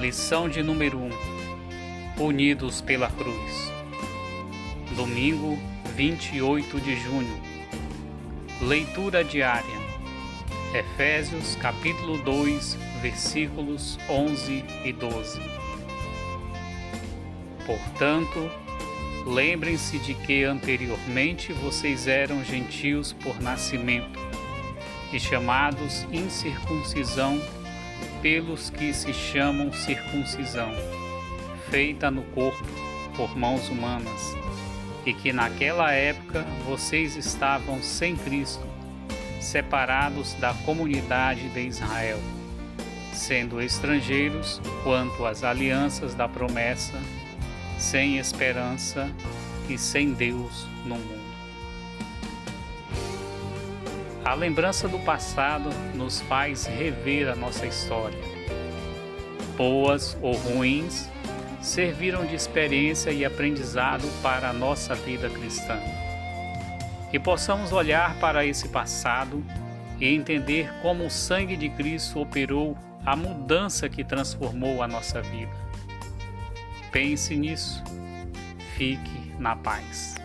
Lição de número 1: Unidos pela Cruz. Domingo, 28 de junho. Leitura diária. Efésios, capítulo 2, versículos 11 e 12. Portanto, lembrem-se de que anteriormente vocês eram gentios por nascimento e chamados incircuncisão pelos que se chamam circuncisão, feita no corpo por mãos humanas, e que naquela época vocês estavam sem Cristo, separados da comunidade de Israel, sendo estrangeiros quanto às alianças da promessa, sem esperança e sem Deus no mundo. A lembrança do passado nos faz rever a nossa história. Boas ou ruins, serviram de experiência e aprendizado para a nossa vida cristã. Que possamos olhar para esse passado e entender como o sangue de Cristo operou a mudança que transformou a nossa vida. Pense nisso. Fique na paz.